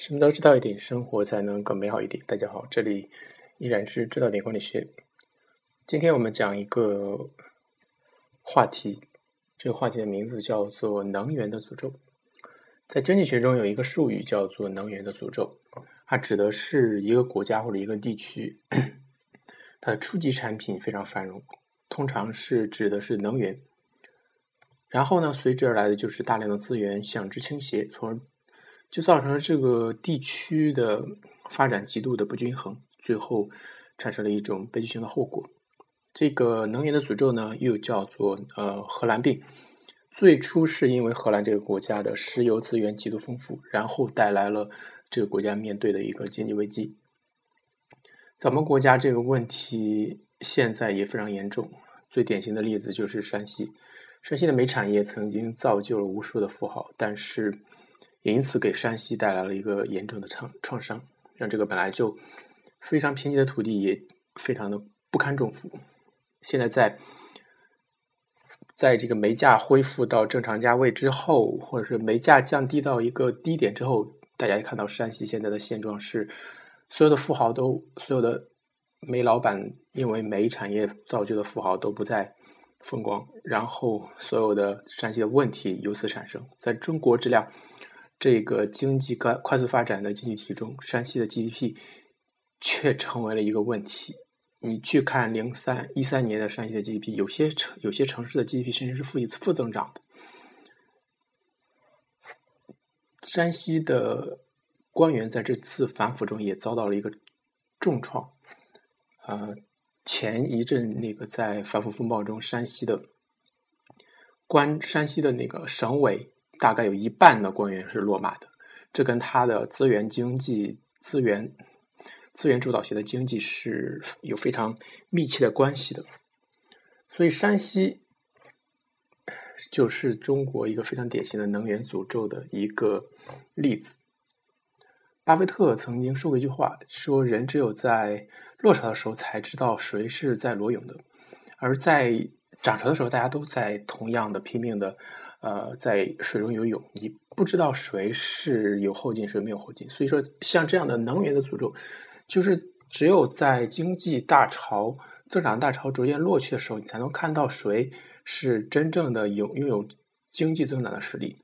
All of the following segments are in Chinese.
什么都知道一点，生活才能更美好一点。大家好，这里依然是知道点管理学。今天我们讲一个话题，这个话题的名字叫做“能源的诅咒”。在经济学中有一个术语叫做“能源的诅咒”，它指的是一个国家或者一个地区，它的初级产品非常繁荣，通常是指的是能源。然后呢，随之而来的就是大量的资源向之倾斜，从而就造成了这个地区的发展极度的不均衡，最后产生了一种悲剧性的后果。这个能源的诅咒呢，又叫做呃荷兰病。最初是因为荷兰这个国家的石油资源极度丰富，然后带来了这个国家面对的一个经济危机。咱们国家这个问题现在也非常严重，最典型的例子就是山西。山西的煤产业曾经造就了无数的富豪，但是。也因此给山西带来了一个严重的创创伤，让这个本来就非常贫瘠的土地也非常的不堪重负。现在在在这个煤价恢复到正常价位之后，或者是煤价降低到一个低点之后，大家看到山西现在的现状是，所有的富豪都，所有的煤老板因为煤产业造就的富豪都不再风光，然后所有的山西的问题由此产生，在中国质量。这个经济快快速发展的经济体中，山西的 GDP 却成为了一个问题。你去看零三一三年的山西的 GDP，有些城有些城市的 GDP 甚至是负一次负增长的。山西的官员在这次反腐中也遭到了一个重创。呃，前一阵那个在反腐风暴中，山西的官山西的那个省委。大概有一半的官员是落马的，这跟他的资源经济、资源资源主导型的经济是有非常密切的关系的。所以，山西就是中国一个非常典型的能源诅咒的一个例子。巴菲特曾经说过一句话，说人只有在落潮的时候才知道谁是在裸泳的，而在涨潮的时候，大家都在同样的拼命的。呃，在水中游泳，你不知道谁是有后劲，谁没有后劲。所以说，像这样的能源的诅咒，就是只有在经济大潮、增长大潮逐渐落去的时候，你才能看到谁是真正的有拥有经济增长的实力。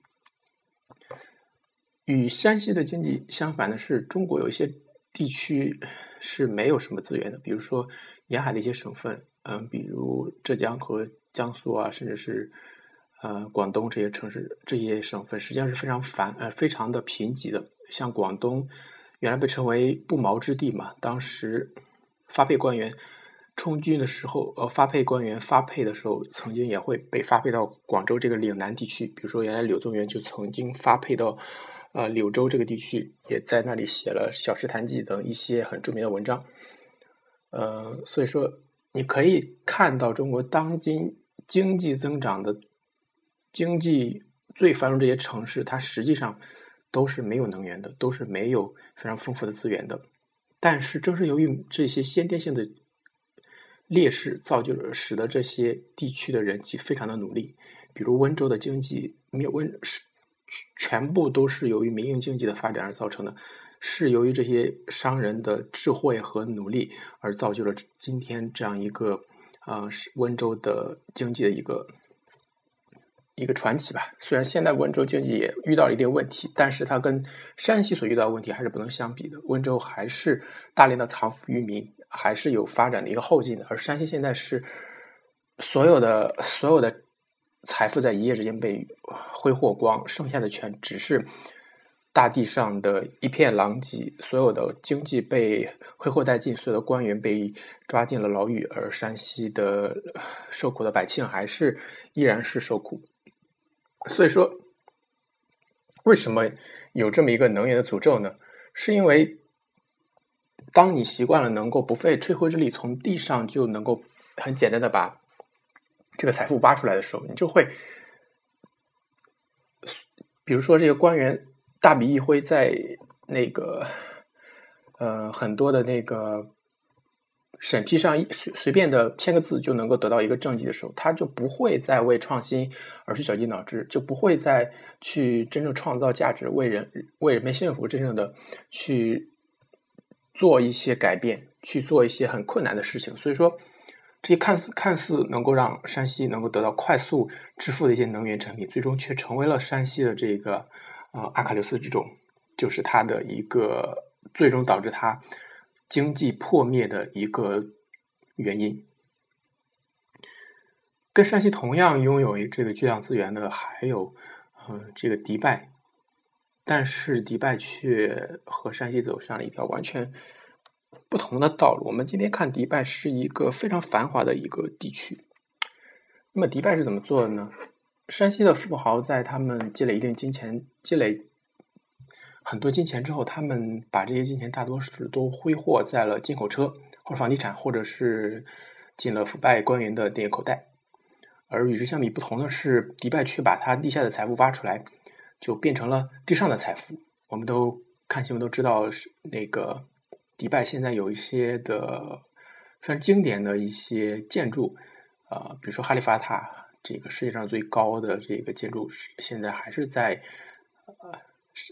与山西的经济相反的是，中国有一些地区是没有什么资源的，比如说沿海的一些省份，嗯，比如浙江和江苏啊，甚至是。呃，广东这些城市、这些省份实际上是非常繁呃非常的贫瘠的。像广东原来被称为不毛之地嘛，当时发配官员充军的时候，呃，发配官员发配的时候，曾经也会被发配到广州这个岭南地区。比如说，原来柳宗元就曾经发配到呃柳州这个地区，也在那里写了《小石潭记》等一些很著名的文章。呃，所以说你可以看到中国当今经济增长的。经济最繁荣这些城市，它实际上都是没有能源的，都是没有非常丰富的资源的。但是，正是由于这些先天性的劣势，造就了使得这些地区的人际非常的努力。比如温州的经济，没有温是全部都是由于民营经济的发展而造成的，是由于这些商人的智慧和努力而造就了今天这样一个啊，是温州的经济的一个。一个传奇吧。虽然现在温州经济也遇到了一定问题，但是它跟山西所遇到的问题还是不能相比的。温州还是大量的藏富于民，还是有发展的一个后劲的。而山西现在是所有的所有的财富在一夜之间被挥霍光，剩下的全只是大地上的一片狼藉。所有的经济被挥霍殆尽，所有的官员被抓进了牢狱，而山西的受苦的百姓还是依然是受苦。所以说，为什么有这么一个能源的诅咒呢？是因为当你习惯了能够不费吹灰之力从地上就能够很简单的把这个财富挖出来的时候，你就会，比如说这个官员大笔一挥，在那个呃很多的那个审批上随随便的签个字就能够得到一个政绩的时候，他就不会再为创新而去绞尽脑汁，就不会再去真正创造价值，为人为人民幸福真正的去做一些改变，去做一些很困难的事情。所以说，这些看似看似能够让山西能够得到快速致富的一些能源产品，最终却成为了山西的这个呃阿喀琉斯之种，就是它的一个最终导致它。经济破灭的一个原因，跟山西同样拥有这个巨量资源的还有，嗯，这个迪拜，但是迪拜却和山西走上了一条完全不同的道路。我们今天看迪拜是一个非常繁华的一个地区，那么迪拜是怎么做的呢？山西的富豪在他们积累一定金钱积累。很多金钱之后，他们把这些金钱大多是都挥霍在了进口车或者房地产，或者是进了腐败官员的电影口袋。而与之相比不同的是，迪拜却把他地下的财富挖出来，就变成了地上的财富。我们都看新闻都知道，是那个迪拜现在有一些的非常经典的一些建筑，呃，比如说哈利法塔，这个世界上最高的这个建筑，现在还是在呃。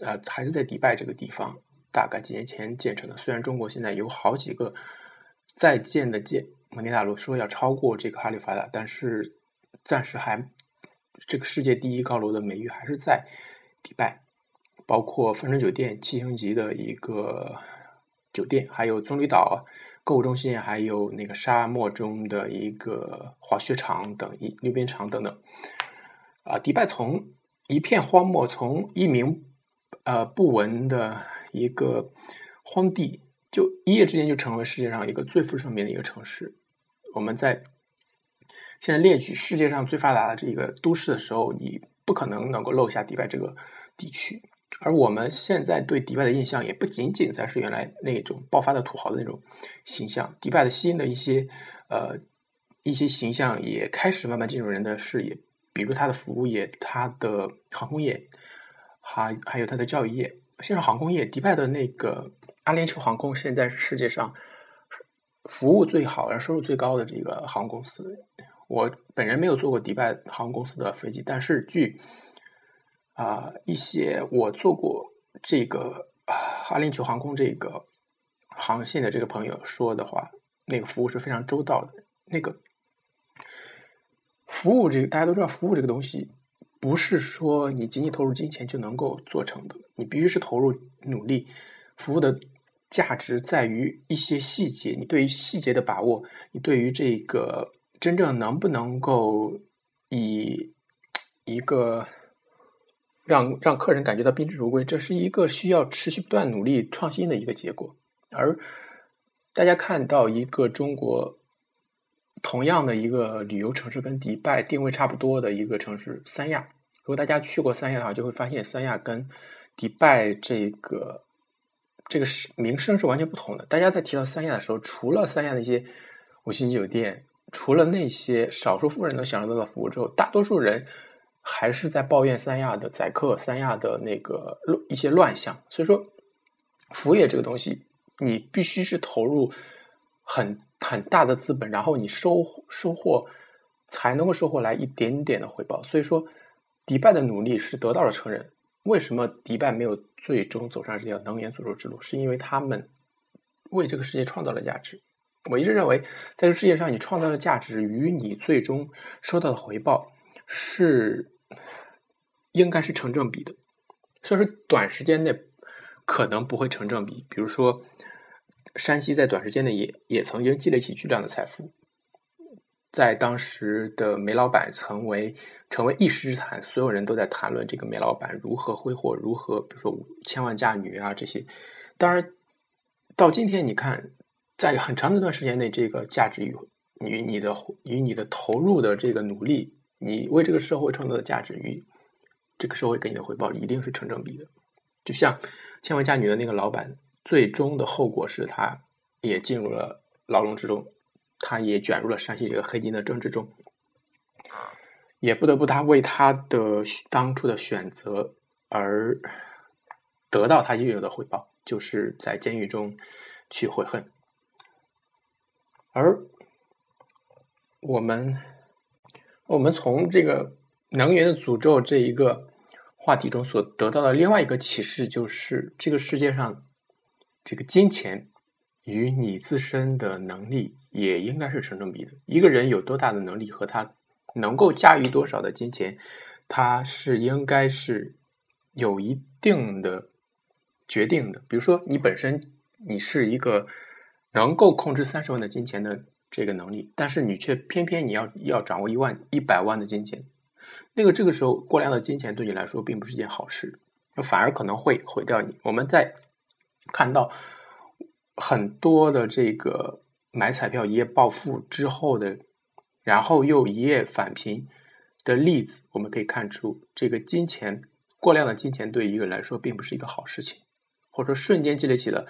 呃，还是在迪拜这个地方，大概几年前建成的。虽然中国现在有好几个在建的建摩天大楼说要超过这个哈利法塔，但是暂时还这个世界第一高楼的美誉还是在迪拜。包括帆船酒店七星级的一个酒店，还有棕榈岛购物中心，还有那个沙漠中的一个滑雪场等一溜冰场等等。啊，迪拜从一片荒漠，从一名呃，不闻的一个荒地，就一夜之间就成为世界上一个最富盛名的一个城市。我们在现在列举世界上最发达的这个都市的时候，你不可能能够漏下迪拜这个地区。而我们现在对迪拜的印象，也不仅仅才是原来那种爆发的土豪的那种形象。迪拜的新的一些呃一些形象，也开始慢慢进入人的视野，比如它的服务业，它的航空业。还还有它的教育业，现在航空业，迪拜的那个阿联酋航空现在是世界上服务最好、而收入最高的这个航空公司。我本人没有坐过迪拜航空公司的飞机，但是据啊一些我坐过这个阿联酋航空这个航线的这个朋友说的话，那个服务是非常周到的。那个服务这个大家都知道，服务这个东西。不是说你仅仅投入金钱就能够做成的，你必须是投入努力。服务的价值在于一些细节，你对于细节的把握，你对于这个真正能不能够以一个让让客人感觉到宾至如归，这是一个需要持续不断努力创新的一个结果。而大家看到一个中国。同样的一个旅游城市，跟迪拜定位差不多的一个城市三亚。如果大家去过三亚的话，就会发现三亚跟迪拜这个这个是名声是完全不同的。大家在提到三亚的时候，除了三亚那些五星级酒店，除了那些少数富人能享受到的服务之后，大多数人还是在抱怨三亚的宰客、三亚的那个一些乱象。所以说，服务业这个东西，你必须是投入很。很大的资本，然后你收收获才能够收获来一点点的回报。所以说，迪拜的努力是得到了承认。为什么迪拜没有最终走上这条能源诅咒之路？是因为他们为这个世界创造了价值。我一直认为，在这世界上，你创造的价值与你最终收到的回报是应该是成正比的。所以说，短时间内可能不会成正比。比如说。山西在短时间内也也曾经积累起巨量的财富，在当时的煤老板成为成为一时之谈，所有人都在谈论这个煤老板如何挥霍，如何比如说五千万嫁女啊这些。当然，到今天你看，在很长一段时间内，这个价值与与你的与你的投入的这个努力，你为这个社会创造的价值与这个社会给你的回报一定是成正比的。就像千万嫁女的那个老板。最终的后果是，他也进入了牢笼之中，他也卷入了山西这个黑金的政治中，也不得不他为他的当初的选择而得到他应有的回报，就是在监狱中去悔恨。而我们我们从这个能源的诅咒这一个话题中所得到的另外一个启示，就是这个世界上这个金钱与你自身的能力也应该是成正比的。一个人有多大的能力和他能够驾驭多少的金钱，他是应该是有一定的决定的。比如说，你本身你是一个能够控制三十万的金钱的。这个能力，但是你却偏偏你要要掌握一万一百万的金钱，那个这个时候过量的金钱对你来说并不是一件好事，反而可能会毁掉你。我们在看到很多的这个买彩票一夜暴富之后的，然后又一夜返贫的例子，我们可以看出，这个金钱过量的金钱对一个人来说并不是一个好事情，或者说瞬间积累起了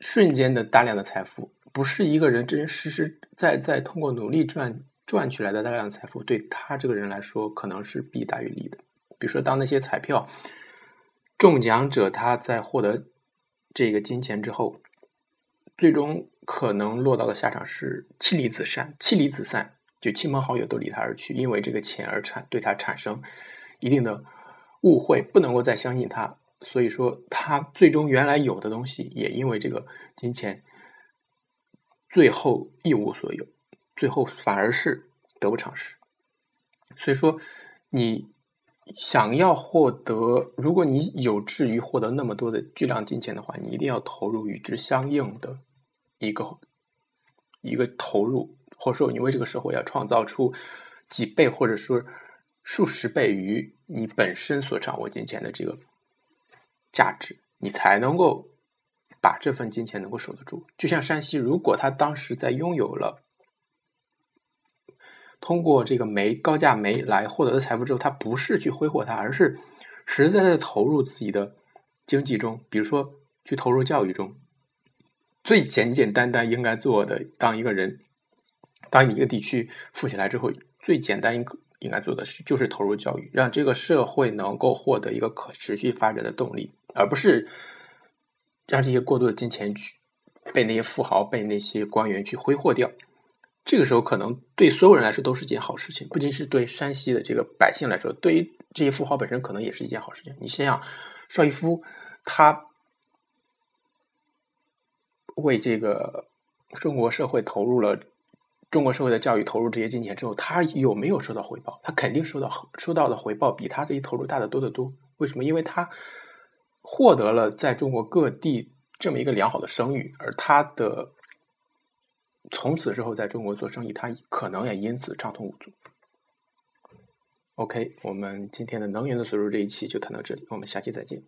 瞬间的大量的财富。不是一个人真实实在在通过努力赚赚取来的大量的财富，对他这个人来说可能是弊大于利的。比如说，当那些彩票中奖者他在获得这个金钱之后，最终可能落到的下场是妻离子散，妻离子散，就亲朋好友都离他而去，因为这个钱而产对他产生一定的误会，不能够再相信他。所以说，他最终原来有的东西也因为这个金钱。最后一无所有，最后反而是得不偿失。所以说，你想要获得，如果你有志于获得那么多的巨量金钱的话，你一定要投入与之相应的一个一个投入，或者说你为这个社会要创造出几倍或者说数十倍于你本身所掌握金钱的这个价值，你才能够。把这份金钱能够守得住，就像山西，如果他当时在拥有了通过这个煤高价煤来获得的财富之后，他不是去挥霍它，而是实实在在投入自己的经济中，比如说去投入教育中，最简简单单应该做的，当一个人，当一个地区富起来之后，最简单应应该做的事就是投入教育，让这个社会能够获得一个可持续发展的动力，而不是。让这些过多的金钱去被那些富豪、被那些官员去挥霍掉，这个时候可能对所有人来说都是件好事情，不仅是对山西的这个百姓来说，对于这些富豪本身可能也是一件好事情。你想想，邵逸夫他为这个中国社会投入了中国社会的教育，投入这些金钱之后，他有没有收到回报？他肯定收到，收到的回报比他这一投入大的多得多。为什么？因为他。获得了在中国各地这么一个良好的声誉，而他的从此之后在中国做生意，他可能也因此畅通无阻。OK，我们今天的能源的所入这一期就谈到这里，我们下期再见。